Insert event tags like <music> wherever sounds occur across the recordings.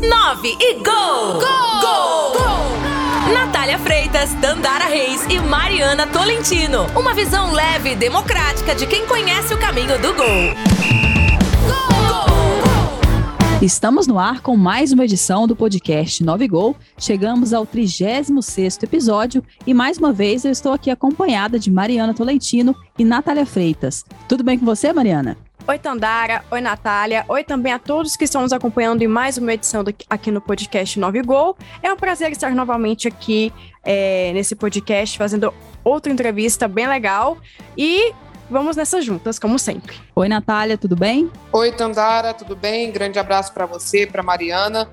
9 e gol! Gol! Gol! gol! Natália Freitas, Dandara Reis e Mariana Tolentino. Uma visão leve e democrática de quem conhece o caminho do gol. Estamos no ar com mais uma edição do podcast 9 Gol. Chegamos ao 36º episódio e mais uma vez eu estou aqui acompanhada de Mariana Tolentino e Natália Freitas. Tudo bem com você, Mariana? Oi, Tandara. Oi, Natália. Oi também a todos que estão nos acompanhando em mais uma edição do, aqui no podcast 9 Gol. É um prazer estar novamente aqui é, nesse podcast, fazendo outra entrevista bem legal. E vamos nessas juntas, como sempre. Oi, Natália, tudo bem? Oi, Tandara, tudo bem? Grande abraço para você, para Mariana.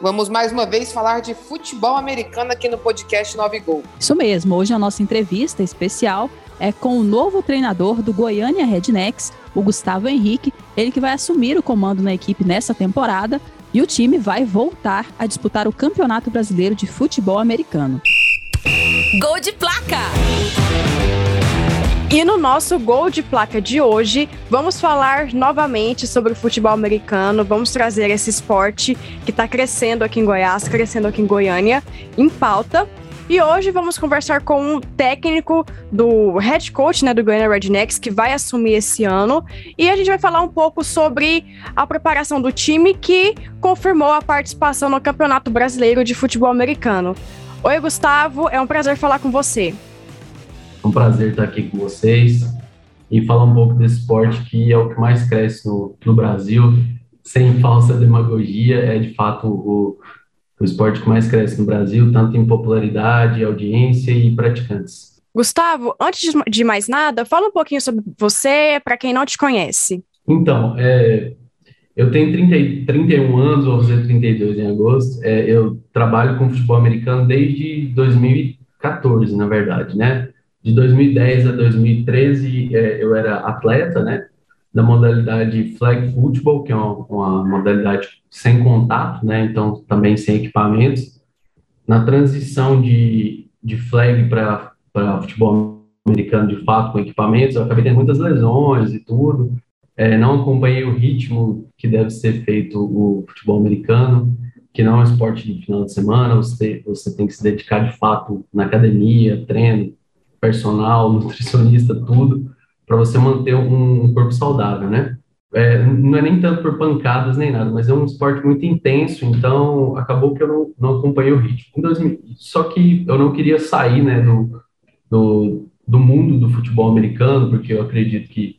Vamos mais uma vez falar de futebol americano aqui no podcast 9 Gol. Isso mesmo, hoje a nossa entrevista especial é com o novo treinador do Goiânia Rednecks, o Gustavo Henrique, ele que vai assumir o comando na equipe nessa temporada e o time vai voltar a disputar o Campeonato Brasileiro de Futebol Americano. Gol de placa! E no nosso gol de placa de hoje, vamos falar novamente sobre o futebol americano. Vamos trazer esse esporte que está crescendo aqui em Goiás, crescendo aqui em Goiânia, em pauta. E hoje vamos conversar com um técnico do head coach né, do Goiânia Rednecks, que vai assumir esse ano. E a gente vai falar um pouco sobre a preparação do time que confirmou a participação no Campeonato Brasileiro de Futebol Americano. Oi, Gustavo, é um prazer falar com você. É um prazer estar aqui com vocês e falar um pouco desse esporte que é o que mais cresce no, no Brasil, sem falsa demagogia, é de fato o, o esporte que mais cresce no Brasil, tanto em popularidade, audiência e praticantes. Gustavo, antes de mais nada, fala um pouquinho sobre você, para quem não te conhece. Então, é, eu tenho 30, 31 anos, vou fazer 32 em agosto. É, eu trabalho com futebol americano desde 2014, na verdade, né? de 2010 a 2013 é, eu era atleta, né, da modalidade flag football, que é uma, uma, modalidade sem contato, né, então também sem equipamentos. Na transição de, de flag para futebol americano de fato com equipamentos, eu acabei tendo muitas lesões e tudo. É, não acompanhei o ritmo que deve ser feito o futebol americano, que não é um esporte de final de semana, você, você tem que se dedicar de fato na academia, treino, personal, <laughs> nutricionista, tudo, para você manter um, um, corpo saudável, né? É, não é nem tanto por pancadas nem nada, mas é um esporte muito intenso, então acabou que eu não, não acompanhei o ritmo. 2000, só que eu não queria sair, né, do, do, do mundo do futebol americano, porque eu acredito que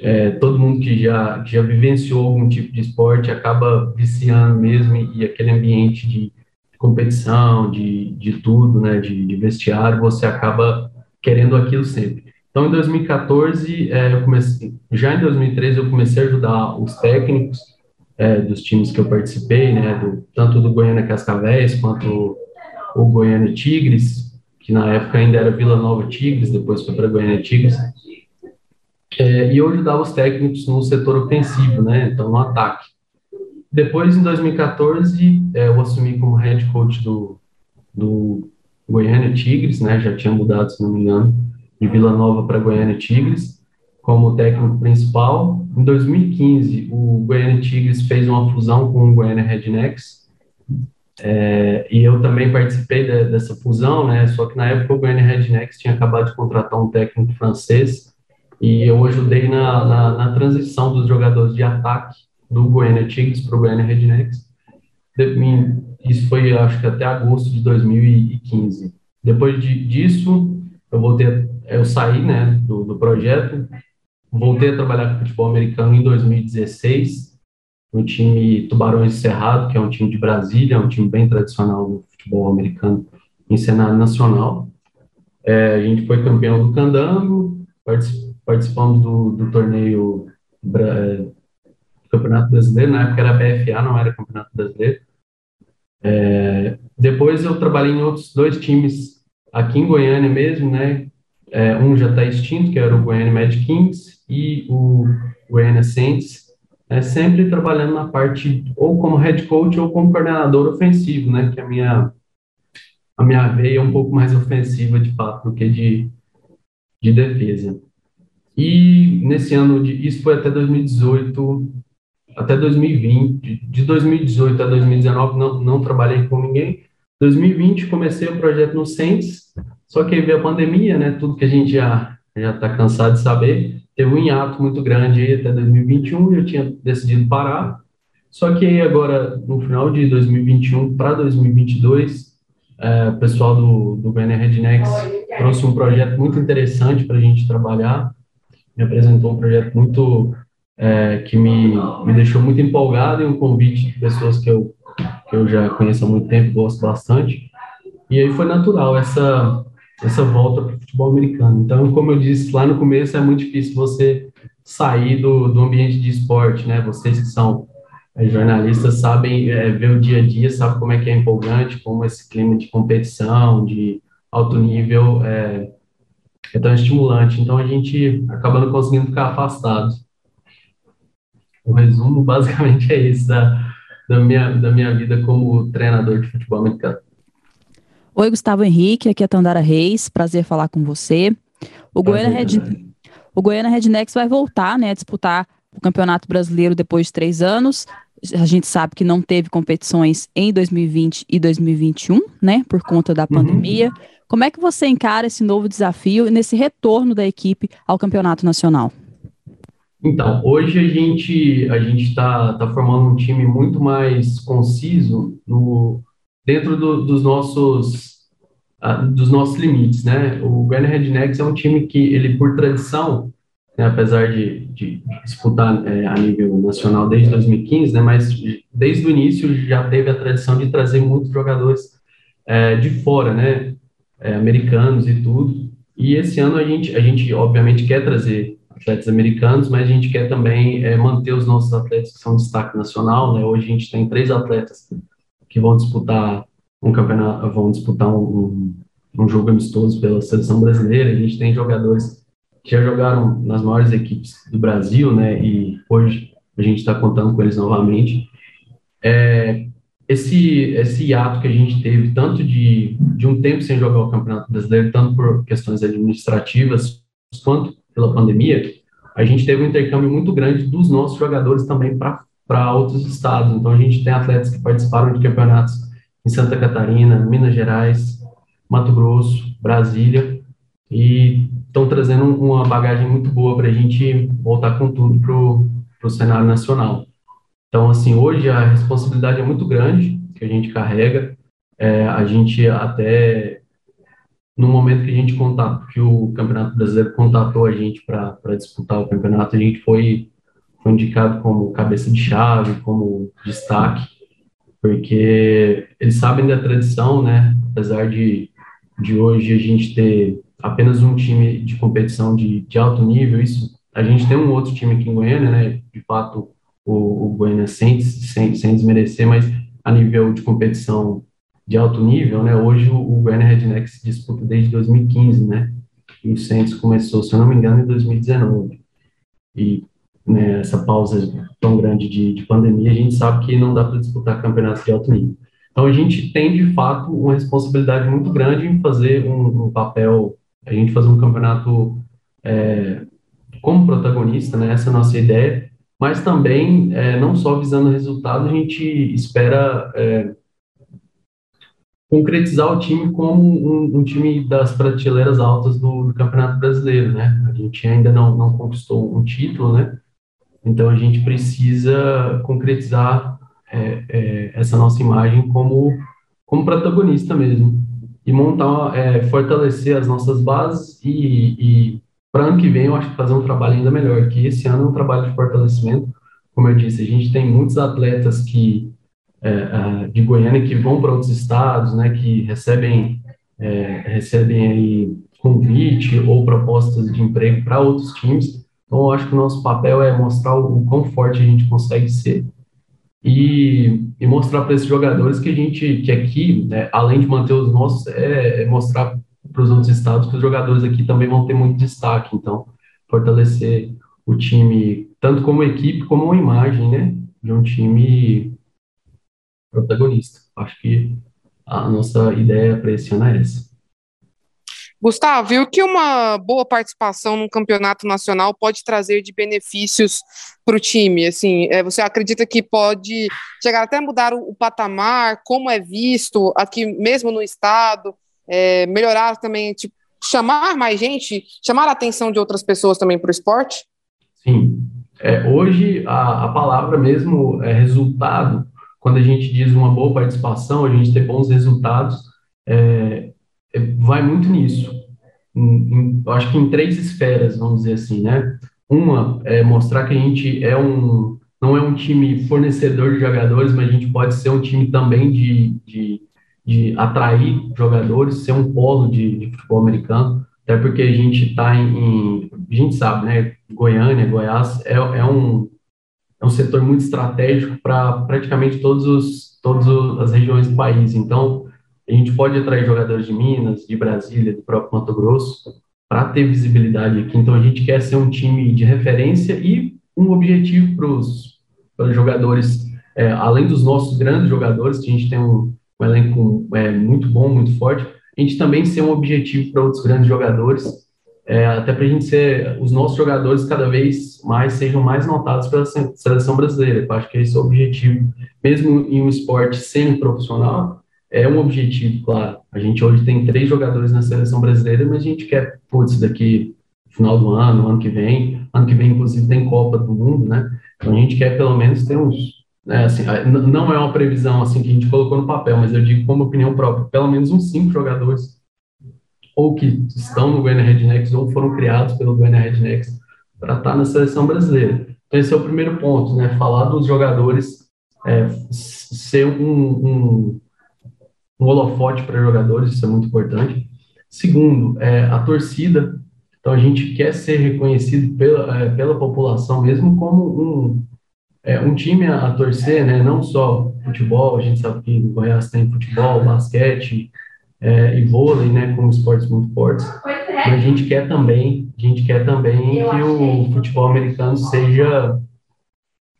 é, todo mundo que já, que já vivenciou algum tipo de esporte acaba viciando mesmo e, e aquele ambiente de competição, de, de tudo, né, de, de vestiário, você acaba querendo aquilo sempre. Então, em 2014, é, eu comecei, já em 2013, eu comecei a ajudar os técnicos é, dos times que eu participei, né, do, tanto do Goiânia Cascavéis quanto o Goiânia Tigres, que na época ainda era Vila Nova Tigres, depois foi para Goiânia Tigres. É, e eu ajudava os técnicos no setor ofensivo, né, então no ataque. Depois, em 2014, é, eu assumi como head coach do, do Goiânia Tigres, né? Já tinha mudado, se não me engano, de Vila Nova para Goiânia Tigres como técnico principal. Em 2015, o Goiânia Tigres fez uma fusão com o Goiânia Rednecks. É, e eu também participei de, dessa fusão, né? Só que na época o Goiânia Rednecks tinha acabado de contratar um técnico francês e eu ajudei na, na, na transição dos jogadores de ataque do Goiânia Tigres para o Goiânia Rednecks. Isso foi, acho que até agosto de 2015. Depois de, disso, eu voltei, eu saí, né, do, do projeto, voltei a trabalhar com futebol americano em 2016, no time Tubarões Cerrado, que é um time de Brasília, um time bem tradicional no futebol americano em cenário nacional. É, a gente foi campeão do Candango, participamos do, do torneio é, Campeonato Brasileiro, na época era BFA, não era Campeonato Brasileiro. É, depois eu trabalhei em outros dois times aqui em Goiânia mesmo, né? É, um já está extinto, que era o Goiânia Mad Kings, e o Goiânia Saints, é, sempre trabalhando na parte ou como head coach ou como coordenador ofensivo, né? Que a minha, a minha veia é um pouco mais ofensiva, de fato, do que de, de defesa. E nesse ano, de, isso foi até 2018, até 2020, de 2018 a 2019 não, não trabalhei com ninguém. 2020 comecei o projeto no Saints, só que veio a pandemia, né? Tudo que a gente já já está cansado de saber. Teve um hiato muito grande até 2021 e eu tinha decidido parar. Só que agora, no final de 2021 para 2022, é, o pessoal do, do BNR Rednex trouxe um projeto muito interessante para a gente trabalhar, me apresentou um projeto muito é, que me, me deixou muito empolgado e um convite de pessoas que eu, que eu já conheço há muito tempo, gosto bastante. E aí foi natural essa, essa volta para o futebol americano. Então, como eu disse lá no começo, é muito difícil você sair do, do ambiente de esporte, né? Vocês que são é, jornalistas sabem é, ver o dia a dia, sabem como é que é empolgante, como esse clima de competição, de alto nível é, é tão estimulante. Então a gente acaba não conseguindo ficar afastado. O resumo basicamente é isso da, da, minha, da minha vida como treinador de futebol americano. Oi, Gustavo Henrique, aqui é Tandara Reis, prazer falar com você. O Goiânia, Red... o Goiânia Rednecks vai voltar né, a disputar o Campeonato Brasileiro depois de três anos. A gente sabe que não teve competições em 2020 e 2021, né, por conta da uhum. pandemia. Uhum. Como é que você encara esse novo desafio e nesse retorno da equipe ao Campeonato Nacional? Então, hoje a gente a gente está tá formando um time muito mais conciso no, dentro do, dos nossos uh, dos nossos limites, né? O Goiânia Rednecks é um time que ele por tradição né, apesar de, de disputar é, a nível nacional desde 2015, né, mas desde o início já teve a tradição de trazer muitos jogadores é, de fora, né, é, americanos e tudo. E esse ano a gente, a gente obviamente quer trazer atletas americanos, mas a gente quer também é, manter os nossos atletas que são destaque nacional. Né? Hoje a gente tem três atletas que vão disputar um campeonato, vão disputar um, um, jogo amistoso pela seleção brasileira. A gente tem jogadores que já jogaram nas maiores equipes do Brasil, né? E hoje a gente está contando com eles novamente. É, esse esse hiato que a gente teve, tanto de, de um tempo sem jogar o Campeonato Brasileiro, tanto por questões administrativas quanto pela pandemia, a gente teve um intercâmbio muito grande dos nossos jogadores também para outros estados. Então a gente tem atletas que participaram de campeonatos em Santa Catarina, Minas Gerais, Mato Grosso, Brasília, e estão trazendo uma bagagem muito boa para a gente voltar com tudo para o cenário nacional. Então, assim, hoje a responsabilidade é muito grande que a gente carrega. É, a gente até, no momento que a gente contatou, que o Campeonato Brasileiro contatou a gente para disputar o campeonato, a gente foi, foi indicado como cabeça de chave, como destaque, porque eles sabem da tradição, né? Apesar de, de hoje a gente ter apenas um time de competição de, de alto nível, isso a gente tem um outro time aqui em Goiânia, né, de fato o, o Goiânia sem, sem, sem desmerecer, mas a nível de competição de alto nível, né, hoje o, o Goiânia Rednecks disputa desde 2015, né, e o Santos começou, se eu não me engano, em 2019, e né, essa pausa tão grande de, de pandemia, a gente sabe que não dá para disputar campeonatos de alto nível. Então a gente tem de fato uma responsabilidade muito grande em fazer um, um papel a gente fazer um campeonato é, como protagonista, né? Essa é a nossa ideia, mas também, é, não só visando resultado, a gente espera é, concretizar o time como um, um, time das prateleiras altas do, do, Campeonato Brasileiro, né? A gente ainda não, não conquistou um título, né? Então a gente precisa concretizar é, é, essa nossa imagem como, como protagonista mesmo e montar, é, fortalecer as nossas bases e, e para ano que vem eu acho que fazer um trabalho ainda melhor, que esse ano é um trabalho de fortalecimento, como eu disse, a gente tem muitos atletas que é, de Goiânia que vão para outros estados, né, que recebem é, recebem aí convite ou propostas de emprego para outros times. Então, eu acho que o nosso papel é mostrar o, quão forte a gente consegue ser e, e mostrar para esses jogadores que a gente, que aqui, né, além de manter os nossos, é, é mostrar para os outros estados que os jogadores aqui também vão ter muito destaque. Então, fortalecer o time, tanto como equipe, como uma imagem, né, de um time protagonista. Acho que a nossa ideia para esse ano é essa. Gustavo, e o que uma boa participação num campeonato nacional pode trazer de benefícios para o time? Assim, é, você acredita que pode chegar até mudar o, o, patamar, como é visto aqui mesmo no estado, é, melhorar também, tipo, chamar mais gente, chamar a atenção de outras pessoas também para o esporte? Sim. É, hoje a, a palavra mesmo é resultado. Quando a gente diz uma boa participação, a gente ter bons resultados, é, vai muito nisso. Em, em, acho que em três esferas, vamos dizer assim, né? Uma é mostrar que a gente é um, não é um time fornecedor de jogadores, mas a gente pode ser um time também de, de, de atrair jogadores, ser um polo de, de futebol americano, até porque a gente está em, em, a gente sabe, né? Goiânia, Goiás é, é um é um setor muito estratégico para praticamente todos os todas as regiões do país. Então a gente pode atrair jogadores de Minas, de Brasília, do próprio Mato Grosso, para ter visibilidade aqui. Então, a gente quer ser um time de referência e um objetivo para os jogadores, é, além dos nossos grandes jogadores, que a gente tem um, um elenco é, muito bom, muito forte, a gente também ser um objetivo para outros grandes jogadores, é, até para a gente ser, os nossos jogadores cada vez mais sejam mais notados pela seleção brasileira. Eu acho que esse é o objetivo, mesmo em um esporte semi-profissional, é um objetivo, claro. A gente hoje tem três jogadores na seleção brasileira, mas a gente quer, putz, daqui final do ano, ano que vem, ano que vem, inclusive, tem Copa do Mundo, né? Então a gente quer pelo menos ter uns. Né, assim, não é uma previsão assim que a gente colocou no papel, mas eu digo como opinião própria, pelo menos uns cinco jogadores, ou que estão no Goiânia Rednecks, ou foram criados pelo Goiânia Rednecks, para estar na seleção brasileira. Então esse é o primeiro ponto, né? Falar dos jogadores, é, ser um, um um holofote para jogadores, isso é muito importante. Segundo, é, a torcida. Então, a gente quer ser reconhecido pela, é, pela população mesmo como um, é, um time a, a, torcer, né? não só futebol, a gente sabe que no Goiás tem futebol, basquete é, e vôlei, né, como esportes muito fortes. É. Mas a gente quer também, a gente quer também que o futebol americano seja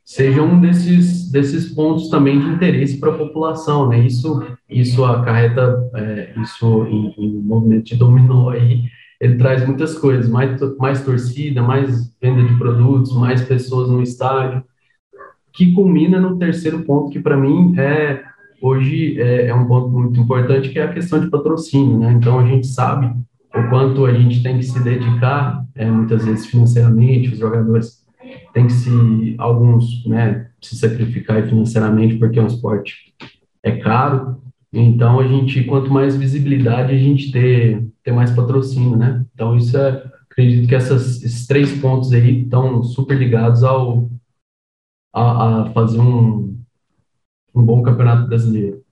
seja um desses, desses pontos também de interesse para a população, né? Isso, isso acarreta, é, isso em, em movimento de dominó aí, ele traz muitas coisas, mais, mais torcida, mais venda de produtos, mais pessoas no estádio, que culmina no terceiro ponto, que para mim é, hoje é, é um ponto muito importante, que é a questão de patrocínio, né? Então, a gente sabe o quanto a gente tem que se dedicar, é, muitas vezes financeiramente, os jogadores tem que se, alguns, né, se sacrificar financeiramente porque é um esporte é caro, então a gente, quanto mais visibilidade a gente ter, ter mais patrocínio, né, então isso é, acredito que essas, esses três pontos aí estão super ligados ao, a, a fazer um, um bom campeonato brasileiro.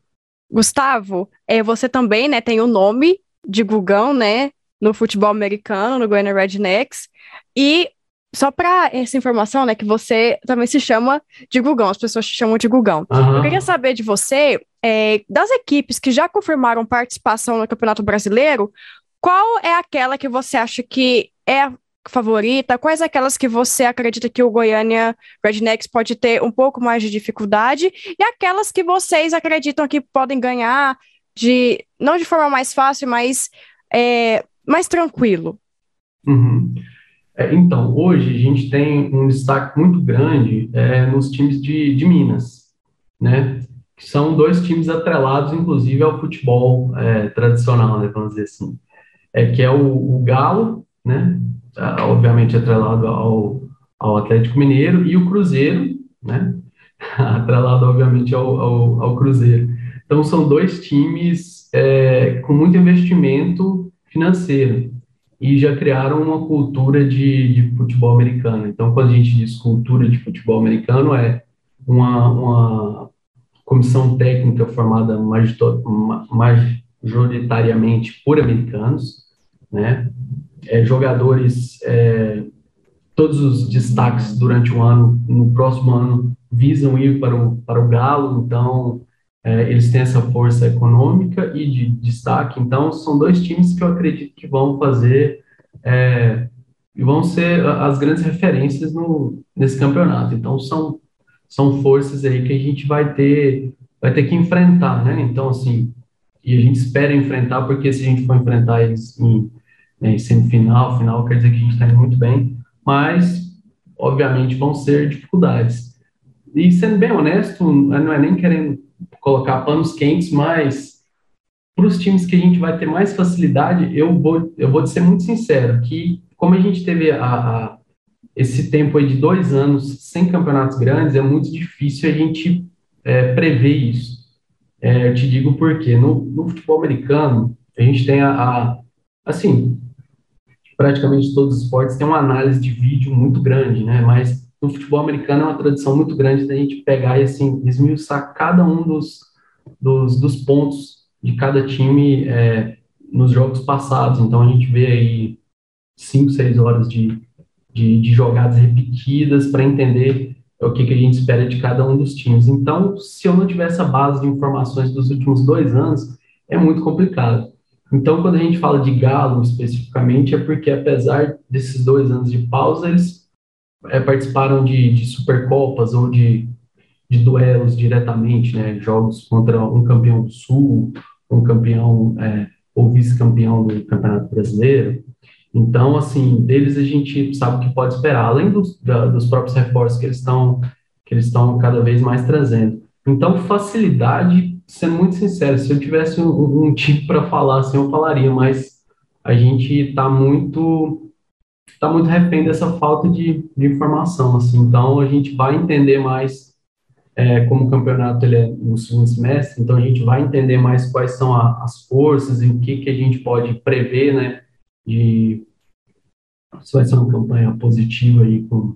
Gustavo, é, você também, né, tem o nome de Gugão, né, no futebol americano, no Goiânia Rednecks, e só para essa informação, né, que você também se chama de Gugão, as pessoas te chamam de Gugão. Uhum. Eu queria saber de você, é, das equipes que já confirmaram participação no Campeonato Brasileiro, qual é aquela que você acha que é a favorita? Quais aquelas que você acredita que o Goiânia Rednecks pode ter um pouco mais de dificuldade? E aquelas que vocês acreditam que podem ganhar de, não de forma mais fácil, mas é, mais tranquilo? Uhum. É, então, hoje a gente tem um destaque muito grande é, nos times de, de Minas, né? Que são dois times atrelados, inclusive, ao futebol é, tradicional, né? Vamos dizer assim. É, que é o, o Galo, né? Obviamente atrelado ao, ao Atlético Mineiro, e o Cruzeiro, né? <laughs> atrelado, obviamente, ao, ao, ao, Cruzeiro. Então, são dois times é, com muito investimento financeiro e já criaram uma cultura de, de futebol americano. Então, quando a gente diz cultura de futebol americano, é uma, uma comissão técnica formada majoritariamente por americanos, né? É, jogadores, é, todos os destaques durante o ano, no próximo ano, visam ir para o, para o Galo, então é, eles têm essa força econômica e de destaque, então são dois times que eu acredito que vão fazer é, vão ser as grandes referências no, nesse campeonato. Então são são forças aí que a gente vai ter vai ter que enfrentar, né? Então assim, e a gente espera enfrentar porque se a gente for enfrentar eles em, né, semifinal, final, quer dizer que a gente está indo muito bem, mas, obviamente, vão ser dificuldades. E sendo bem honesto, não é nem querendo colocar panos quentes, mas para os times que a gente vai ter mais facilidade, eu vou, eu vou ser muito sincero, que como a gente teve a, a, esse tempo aí de dois anos sem campeonatos grandes, é muito difícil a gente é, prever isso. É, eu te digo por quê. No, no, futebol americano, a gente tem a, a, assim, praticamente todos os esportes têm uma análise de vídeo muito grande, né? Mas no futebol americano é uma tradição muito grande da gente pegar e, assim, esmiuçar cada um dos, dos, dos pontos de cada time é, nos jogos passados. Então, a gente vê aí cinco, seis horas de, de, de jogadas repetidas para entender o que, que a gente espera de cada um dos times. Então, se eu não tiver essa base de informações dos últimos dois anos, é muito complicado. Então, quando a gente fala de Galo especificamente, é porque, apesar desses dois anos de pausa, eles é, participaram de, de Supercopas ou de, de duelos diretamente, né? Jogos contra um campeão do Sul, um campeão é, ou vice-campeão do Campeonato Brasileiro. Então, assim, deles a gente sabe o que pode esperar, além dos, da, dos próprios reforços que eles estão que eles estão cada vez mais trazendo. Então, facilidade, sendo muito sincero, se eu tivesse um, um tipo para falar, assim, eu falaria, mas a gente está muito está muito refém dessa falta de, de, informação, assim. Então, a gente vai entender mais é, como o campeonato ele é no segundo semestre, então a gente vai entender mais quais são a, as forças e o que, que a gente pode prever, né, de se vai ser uma campanha positiva aí com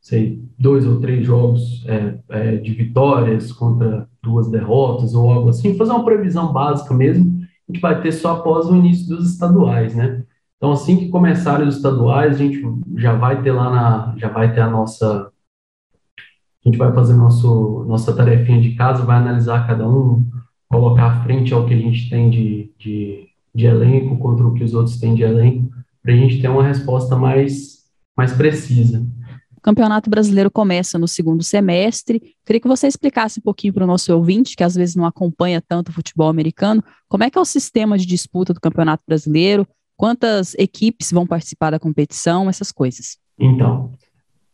sei dois ou três jogos é, é, de vitórias contra duas derrotas ou algo assim, fazer uma previsão básica mesmo, gente vai ter só após o início dos estaduais, né? Então assim que começarem os estaduais, a gente já vai ter lá na, já vai ter a nossa a gente vai fazer nosso, nossa tarefinha de casa, vai analisar cada um, colocar à frente ao que a gente tem de, de de elenco contra o que os outros têm de elenco, para a gente ter uma resposta mais, mais precisa. O Campeonato Brasileiro começa no segundo semestre. Queria que você explicasse um pouquinho para o nosso ouvinte, que às vezes não acompanha tanto o futebol americano, como é que é o sistema de disputa do Campeonato Brasileiro, quantas equipes vão participar da competição, essas coisas. Então,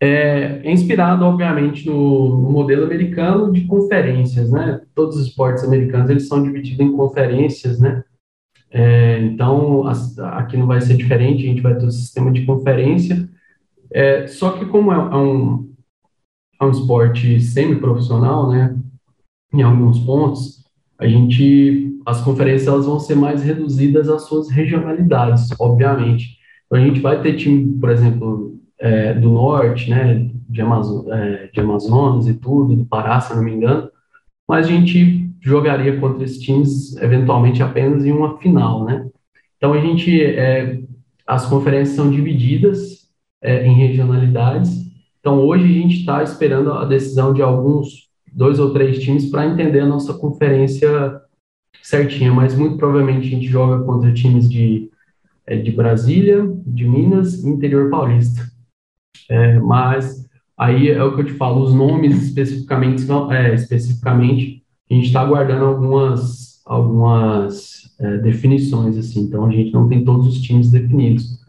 é, inspirado, obviamente, no, no, modelo americano de conferências, né? Todos os esportes americanos, eles são divididos em conferências, né? É, então, aqui não vai ser diferente, a gente vai ter o um sistema de conferência. É, só que como é, é um, é um esporte semi-profissional, né, em alguns pontos, a gente, as conferências elas vão ser mais reduzidas às suas regionalidades, obviamente. Então, a gente vai ter time, por exemplo, é, do norte, né, de, Amazo é, de Amazonas e tudo, do Pará, se não me engano, mas a gente jogaria contra esses times eventualmente apenas em uma final, né? Então a gente, é, as conferências são divididas é, em regionalidades. Então hoje a gente está esperando a decisão de alguns dois ou três times para entender a nossa conferência certinha, mas muito provavelmente a gente joga contra times de, é, de Brasília, de Minas interior paulista. É, mas aí é o que eu te falo, os nomes especificamente, é, especificamente a gente está aguardando algumas, algumas é, definições, assim, então a gente não tem todos os times definidos.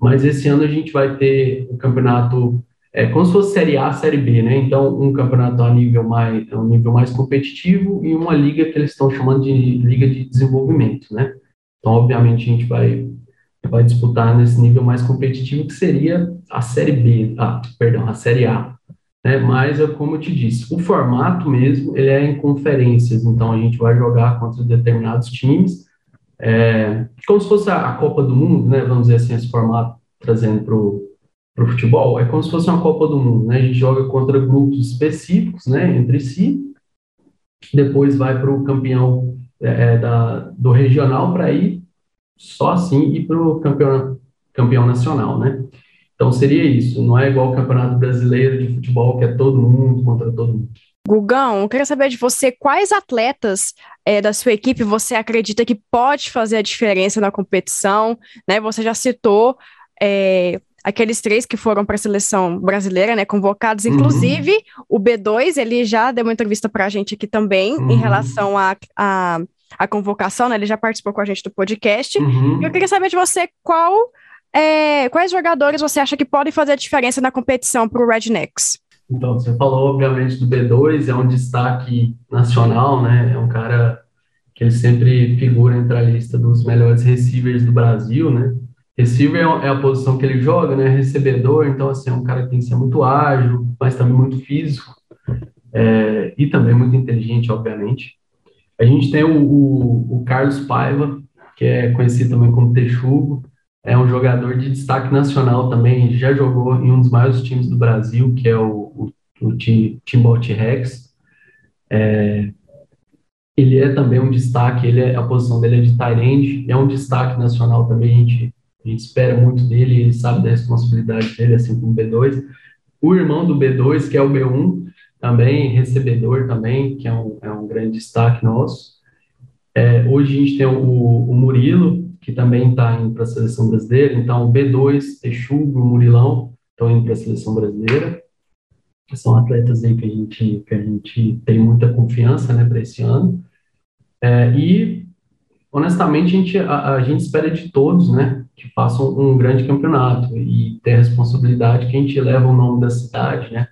Mas esse ano a gente vai ter o campeonato, é como se fosse Série A, Série B, né? Então, um campeonato a nível mais, um nível mais competitivo e uma liga que eles estão chamando de Liga de Desenvolvimento, né? Então, obviamente, a gente vai, vai disputar nesse nível mais competitivo, que seria a Série B, ah, perdão, a Série A né? Mas, como eu te disse, o formato mesmo, ele é em conferências, então a gente vai jogar contra determinados times, é, como se fosse a, Copa do Mundo, né? Vamos dizer assim, esse formato trazendo para o futebol, é como se fosse uma Copa do Mundo, né? A gente joga contra grupos específicos, né? Entre si, depois vai para o campeão é, é, da, do regional para ir só assim e para o campeão, campeão nacional, né? Então seria isso, não é igual o Campeonato Brasileiro de Futebol, que é todo mundo contra todo mundo. Gugão, eu queria saber de você quais atletas é, da sua equipe você acredita que pode fazer a diferença na competição, né? Você já citou é, aqueles três que foram para a seleção brasileira, né, convocados, uhum. inclusive uhum. o B2, ele já deu uma entrevista para a gente aqui também uhum. em relação a, a a convocação, né? Ele já participou com a gente do podcast. Uhum. Eu queria saber de você qual, é, quais jogadores você acha que podem fazer a diferença na competição para o Rednecks? Então, você falou, obviamente, do B2, é um destaque nacional, né? É um cara que ele sempre figura entre a lista dos melhores receivers do Brasil, né? Receiver é, é a posição que ele joga, né? Recebedor, então, assim, é um cara que tem que ser muito ágil, mas também muito físico, é, e também muito inteligente, obviamente. A gente tem o, o, o, Carlos Paiva, que é conhecido também como Texugo, é um jogador de destaque nacional também, já jogou em um dos maiores times do Brasil, que é o, o, o Rex. É, ele é também um destaque, ele é, a posição dele é de tight é um destaque nacional também, a gente, a gente espera muito dele, ele sabe da responsabilidade dele, assim como o B2. O irmão do B2, que é o B1, também recebedor também, que é um, é um grande destaque nosso. É, hoje a gente tem o, o Murilo, que também está indo para a seleção brasileira, então o B2, Texugo, Murilão estão indo para a seleção brasileira. São atletas aí que a gente, que a gente tem muita confiança né, para esse ano. É, e, honestamente, a gente, a, a, gente espera de todos né, que façam um grande campeonato e ter a responsabilidade que a gente leva o nome da cidade, né?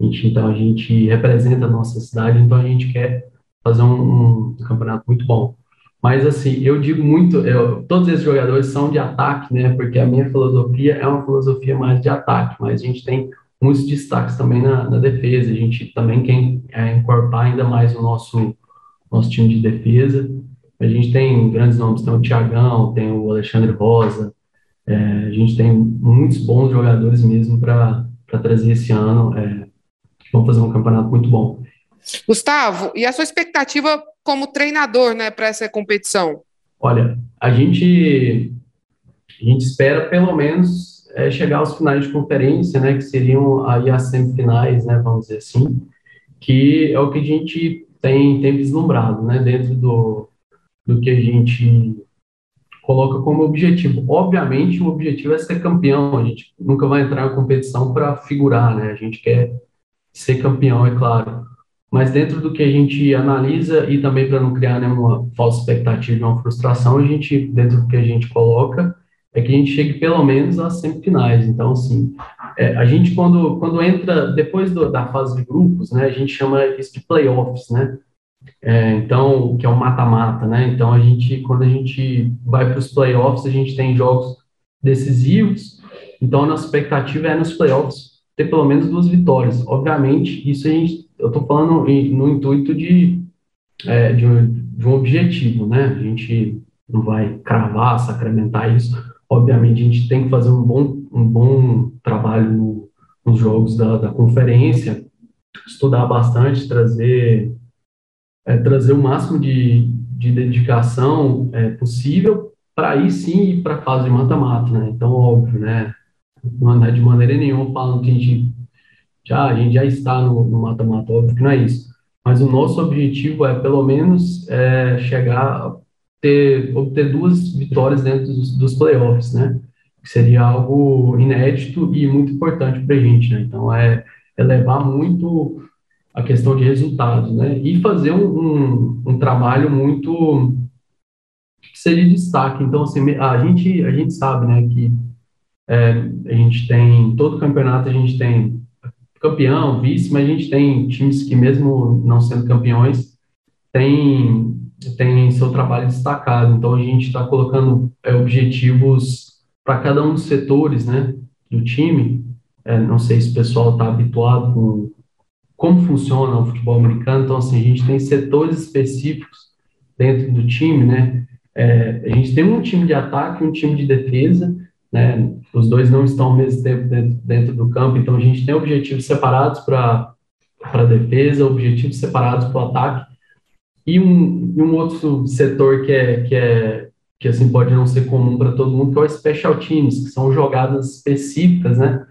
A gente, então, a gente representa a nossa cidade, então a gente quer fazer um, um campeonato muito bom. Mas, assim, eu digo muito, eu, todos esses jogadores são de ataque, né? Porque a minha filosofia é uma filosofia mais de ataque, mas a gente tem muitos destaques também na, na defesa. A gente também quer é, ainda mais o nosso, nosso time de defesa. A gente tem grandes nomes, tem o Thiagão, tem o Alexandre Rosa, é, a gente tem muitos bons jogadores mesmo para trazer esse ano. É, vão fazer um campeonato muito bom. Gustavo, e a sua expectativa como treinador né, para essa competição? Olha, a gente, a gente espera pelo menos é, chegar aos finais de conferência, né, que seriam aí as semifinais, né, vamos dizer assim, que é o que a gente tem, tem vislumbrado, né, dentro do, do que a gente coloca como objetivo. Obviamente, o objetivo é ser campeão, a gente nunca vai entrar na competição para figurar, né, a gente quer ser campeão, é claro. Mas dentro do que a gente analisa e também para não criar nenhuma falsa expectativa, uma frustração, a gente, dentro do que a gente coloca, é que a gente chegue pelo menos às semifinais. Então, assim, é, a gente quando, quando entra, depois do, da fase de grupos, né, a gente chama isso de playoffs, né? É, então, que é um mata-mata, né? Então, a gente, quando a gente vai para os playoffs, a gente tem jogos decisivos. Então, a nossa expectativa é nos playoffs ter pelo menos duas vitórias. Obviamente, isso a gente, eu estou falando no intuito de, é, de, um, de, um, objetivo, né? A gente não vai cravar, sacramentar isso. Obviamente, a gente tem que fazer um bom, um bom trabalho no, nos jogos da, da conferência, estudar bastante, trazer, é, trazer o máximo de, de dedicação é, possível para aí sim ir para a fase de mata-mata, né? Então, óbvio, né? não é de maneira nenhuma falando que a gente já, a gente já está no mata-mata, óbvio que não é isso. Mas o nosso objetivo é, pelo menos, é, chegar ter, obter duas vitórias dentro dos, dos playoffs, né? Que seria algo inédito e muito importante para a gente, né? Então, é elevar muito a questão de resultados, né? E fazer um, um, um trabalho muito que seja de destaque. Então, assim, a gente, a gente sabe, né, que é, a gente tem, todo campeonato a gente tem campeão, vice, mas a gente tem times que mesmo não sendo campeões, tem, tem seu trabalho destacado. Então a gente está colocando é, objetivos para cada um dos setores né, do time. É, não sei se o pessoal está habituado com como funciona o futebol americano. Então, assim, a gente tem setores específicos dentro do time, né? É, a gente tem um time de ataque, um time de defesa, né? Os dois não estão ao mesmo tempo dentro, dentro do campo, então a gente tem objetivos separados para a defesa, objetivos separados para o ataque, e um, e um outro setor que é, que é que assim pode não ser comum para todo mundo, que é o special teams, que são jogadas específicas, né?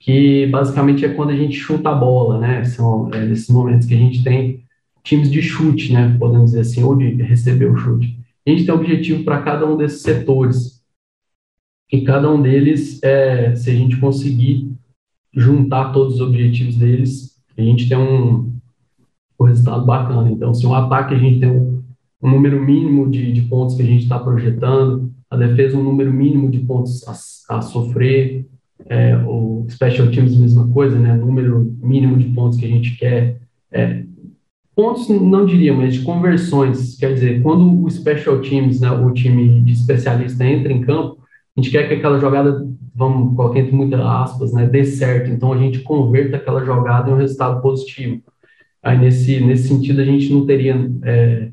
Que basicamente é quando a gente chuta a bola, né? São é, nesses momentos que a gente tem times de chute, né? Podemos dizer assim, ou de receber o chute. A gente tem objetivo para cada um desses setores. E cada um deles, é, se a gente conseguir juntar todos os objetivos deles, a gente tem um, um resultado bacana. Então, se um ataque a gente tem um, um número mínimo de, de pontos que a gente está projetando, a defesa um número mínimo de pontos a, a sofrer, é, o special teams mesma coisa, né, número mínimo de pontos que a gente quer, é, pontos não diria, mas de conversões, quer dizer, quando o special teams, né, o time de especialista entra em campo, a gente quer que aquela jogada, vamos colocar entre muitas aspas, né, dê certo, então a gente converta aquela jogada em um resultado positivo. Aí nesse, nesse sentido a gente não teria é,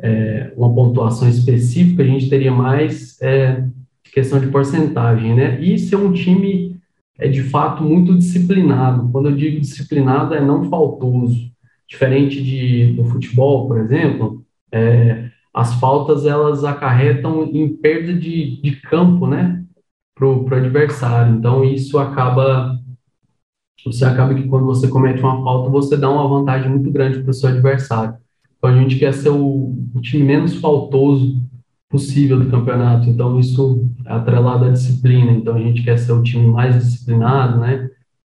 é, uma pontuação específica, a gente teria mais é, questão de porcentagem, né? E se é um time é de fato muito disciplinado. Quando eu digo disciplinado, é não faltoso. Diferente de, do futebol, por exemplo, é, as faltas elas acarretam em perda de, de campo, né? Para o adversário. Então, isso acaba. Você acaba que quando você comete uma falta, você dá uma vantagem muito grande para o seu adversário. Então, a gente quer ser o, o time menos faltoso possível do campeonato. Então, isso é atrelado à disciplina. Então, a gente quer ser o time mais disciplinado, né?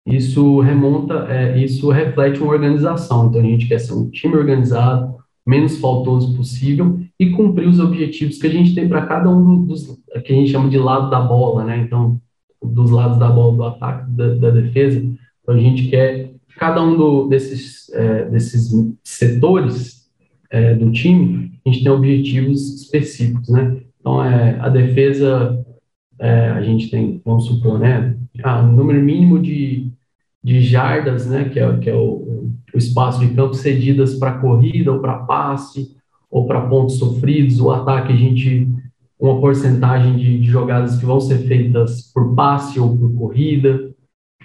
Isso remonta, é, isso reflete uma organização. Então, a gente quer ser um time organizado, menos faltoso possível e cumprir os objetivos que a gente tem para cada um dos que a gente chama de lado da bola, né? Então, dos lados da bola, do ataque, da, da defesa. Então, a gente quer cada um do, desses, é, desses setores é, do time, a gente tem objetivos específicos, né? Então, é, a defesa, é, a gente tem, vamos supor, né, ah, número mínimo de, de jardas, né, que é, que é o, o espaço de campo cedidas para corrida ou para passe ou para pontos sofridos. O ataque, a gente, uma porcentagem de, de jogadas que vão ser feitas por passe ou por corrida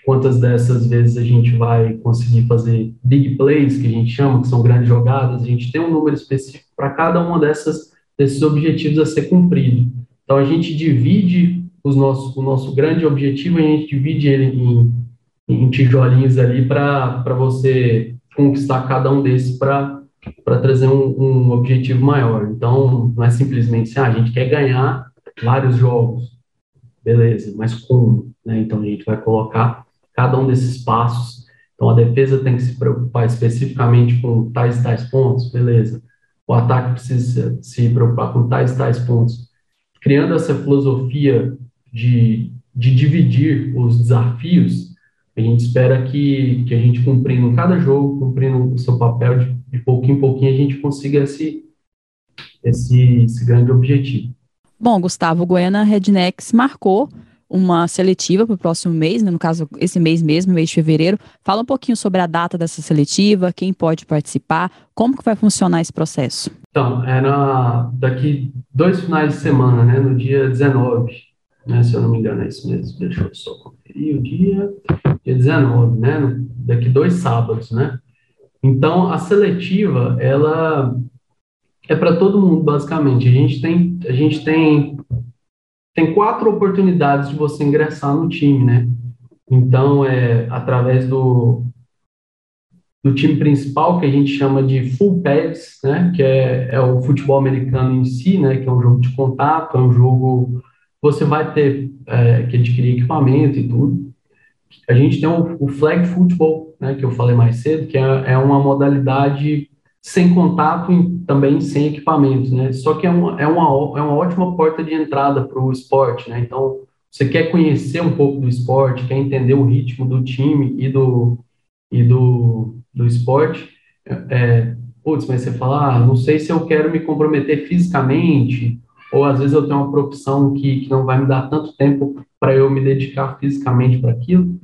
quantas dessas vezes a gente vai conseguir fazer big plays, que a gente chama, que são grandes jogadas, a gente tem um número específico para cada uma dessas desses objetivos a ser cumprido. Então a gente divide os nossos, o nosso grande objetivo, a gente divide ele em, em tijolinhos ali para você conquistar cada um desses para trazer um, um, objetivo maior. Então, não é simplesmente assim, ah, a gente quer ganhar vários jogos, beleza, mas como? Né? Então, a gente vai colocar cada um desses passos. Então, a defesa tem que se preocupar especificamente com tais e tais pontos, beleza. O ataque precisa se preocupar com tais e tais pontos. Criando essa filosofia de, de dividir os desafios, a gente espera que, que a gente cumprindo cada jogo, cumprindo o seu papel de, de pouquinho em pouquinho, a gente consiga esse, esse, esse grande objetivo. Bom, Gustavo, Goiânia Rednecks marcou uma seletiva para o próximo mês, né, no caso, esse mês mesmo, mês de fevereiro. Fala um pouquinho sobre a data dessa seletiva, quem pode participar, como que vai funcionar esse processo? Então, é na, daqui dois finais de semana, né, no dia 19, né, se eu não me engano, é isso mesmo, deixa eu só conferir o dia, dia 19, né, daqui dois sábados, né. Então, a seletiva, ela é para todo mundo, basicamente. A gente tem, a gente tem tem quatro oportunidades de você ingressar no time, né? Então, é através do, do time principal, que a gente chama de full pads, né? Que é, é o futebol americano em si, né? Que é um jogo de contato, é um jogo você vai ter é, que adquirir equipamento e tudo. A gente tem o, o flag football, né? Que eu falei mais cedo, que é, é uma modalidade sem contato e também sem equipamentos, né? Só que é uma, é uma, é uma ótima porta de entrada para o esporte, né? Então, você quer conhecer um pouco do esporte, quer entender o ritmo do time e do, e do, do esporte, é, putz, mas você fala, ah, não sei se eu quero me comprometer fisicamente, ou às vezes eu tenho uma profissão que, que não vai me dar tanto tempo para eu me dedicar fisicamente para aquilo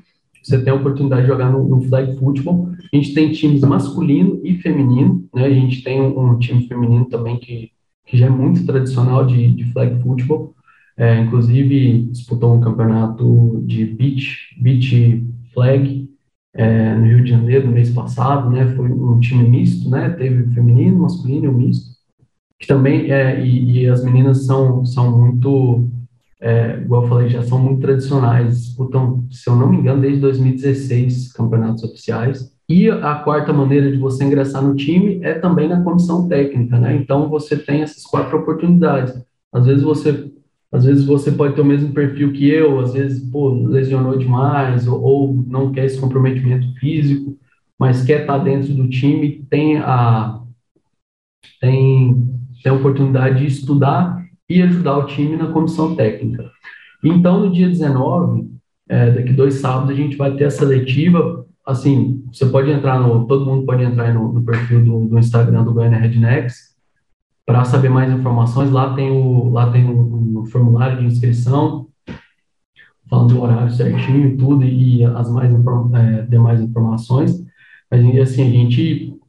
você tem a oportunidade de jogar no, no flag football. A gente tem times masculino e feminino, né? A gente tem um, um time feminino também que, que já é muito tradicional de, de flag football. É, inclusive disputou um campeonato de beach, beach flag é, no Rio de Janeiro no mês passado, né? Foi um time misto, né? Teve feminino, masculino e um misto. Que também é, e, e as meninas são são muito é, igual eu falei, já são muito tradicionais, disputam, se eu não me engano, desde 2016 campeonatos oficiais. E a quarta maneira de você ingressar no time é também na comissão técnica, né? Então você tem essas quatro oportunidades. Às vezes você, às vezes você pode ter o mesmo perfil que eu, às vezes pô, lesionou demais ou, ou não quer esse comprometimento físico, mas quer estar dentro do time, tem a tem tem a oportunidade de estudar e ajudar o time na comissão técnica. Então, no dia 19, é, daqui dois sábados, a gente vai ter a seletiva. Assim, você pode entrar no. Todo mundo pode entrar no, no perfil do, do, Instagram do Goiânia Rednecks para saber mais informações. Lá tem o, lá tem um formulário de inscrição, falando do horário certinho e tudo, e, as mais é, demais informações. Mas, assim, a gente,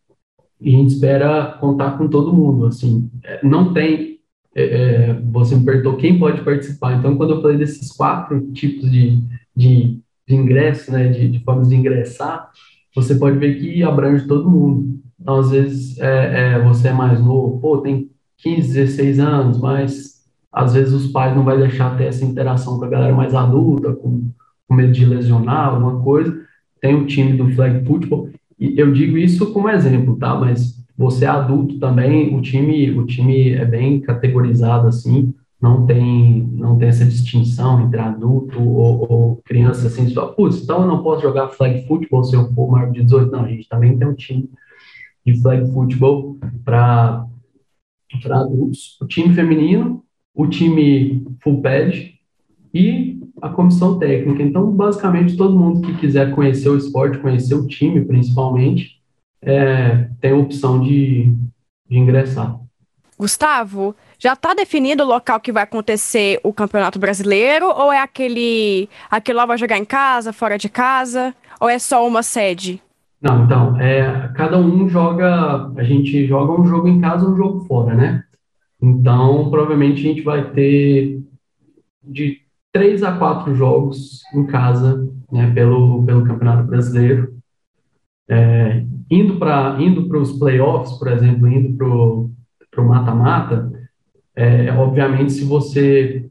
a gente espera contar com todo mundo. Assim, é, não tem é, é, você me perguntou quem pode participar. Então, quando eu falei desses quatro tipos de, de, de ingresso, né, de, de, formas de ingressar, você pode ver que abrange todo mundo. Então, às vezes, é, é, você é mais novo, pô, tem 15, 16 anos, mas às vezes os pais não vai deixar ter essa interação com a galera mais adulta, com, com medo de lesionar alguma coisa. Tem o time do flag football, e eu digo isso como exemplo, tá? Mas você é adulto também, o time, o time é bem categorizado assim, não tem, não tem essa distinção entre adulto ou, ou criança assim, só, putz, então eu não posso jogar flag football se eu for maior de 18, não, a gente também tem um time de flag football para adultos, o time feminino, o time full pad e a comissão técnica. Então, basicamente, todo mundo que quiser conhecer o esporte, conhecer o time, principalmente, é, tem a opção de, de ingressar. Gustavo, já está definido o local que vai acontecer o Campeonato Brasileiro ou é aquele aquele lá vai jogar em casa, fora de casa, ou é só uma sede? Não, então, é, cada um joga, a gente joga um jogo em casa, um jogo fora, né? Então, provavelmente a gente vai ter de três a quatro jogos em casa, né, pelo, pelo Campeonato Brasileiro. É, indo para indo os playoffs, por exemplo, indo para o mata-mata, é, obviamente, se você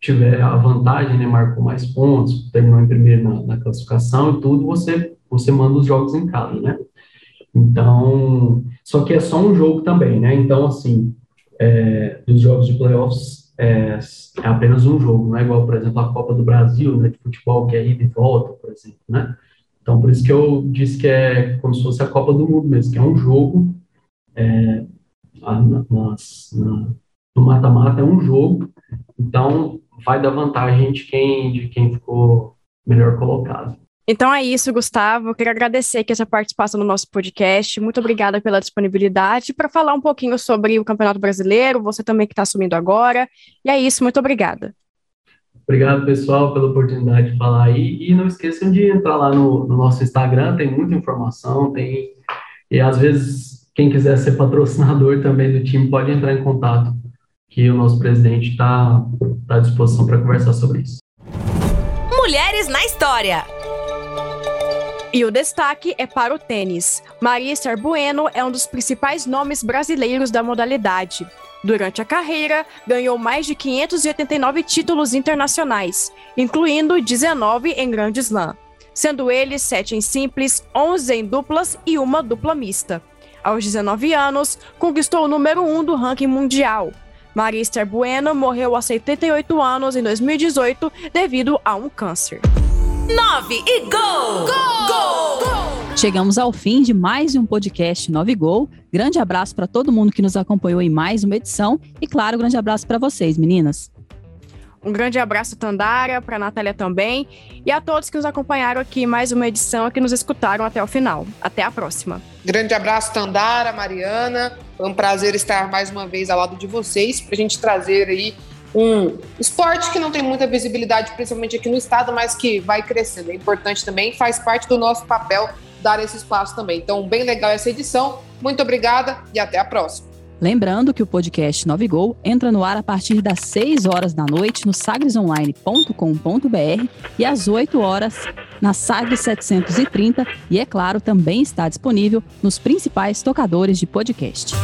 tiver a vantagem, né, marcou mais pontos, terminou em primeiro na, na, classificação e tudo, você, você manda os jogos em casa, né? Então, só que é só um jogo também, né? Então, assim, é, dos jogos de playoffs é, é, apenas um jogo, não é igual, por exemplo, a Copa do Brasil, né, de futebol, que é ida e volta, por exemplo, né? Então, por isso que eu disse que é como se fosse a Copa do Mundo mesmo, que é um jogo, é, na, no mata-mata é um jogo, então vai dar vantagem de quem, de quem ficou melhor colocado. Então é isso, Gustavo. Eu queria agradecer aqui essa participação no nosso podcast. Muito obrigada pela disponibilidade para falar um pouquinho sobre o Campeonato Brasileiro, você também que está assumindo agora. E é isso, muito obrigada. Obrigado, pessoal, pela oportunidade de falar aí. E não esqueçam de entrar lá no, no nosso Instagram, tem muita informação, tem. E às vezes, quem quiser ser patrocinador também do time pode entrar em contato, que o nosso presidente está tá à disposição para conversar sobre isso. Mulheres na História. E o destaque é para o tênis. Maria Bueno é um dos principais nomes brasileiros da modalidade. Durante a carreira, ganhou mais de 589 títulos internacionais, incluindo 19 em Grand Slam, sendo eles 7 em simples, 11 em duplas e uma dupla mista. Aos 19 anos, conquistou o número 1 do ranking mundial. Maria Bueno morreu aos 78 anos em 2018 devido a um câncer. 9 e gol! Gol! Gol! gol! Chegamos ao fim de mais um podcast 9 Gol. Grande abraço para todo mundo que nos acompanhou em mais uma edição e claro, grande abraço para vocês, meninas. Um grande abraço, Tandara, para a Natália também, e a todos que nos acompanharam aqui em mais uma edição e que nos escutaram até o final. Até a próxima. Grande abraço, Tandara, Mariana. Foi um prazer estar mais uma vez ao lado de vocês, para a gente trazer aí um esporte que não tem muita visibilidade, principalmente aqui no estado, mas que vai crescendo. É importante também, faz parte do nosso papel dar esse espaço também. Então, bem legal essa edição. Muito obrigada e até a próxima. Lembrando que o podcast 9 Gol entra no ar a partir das 6 horas da noite no sagresonline.com.br e às 8 horas na Sagres 730 e, é claro, também está disponível nos principais tocadores de podcast.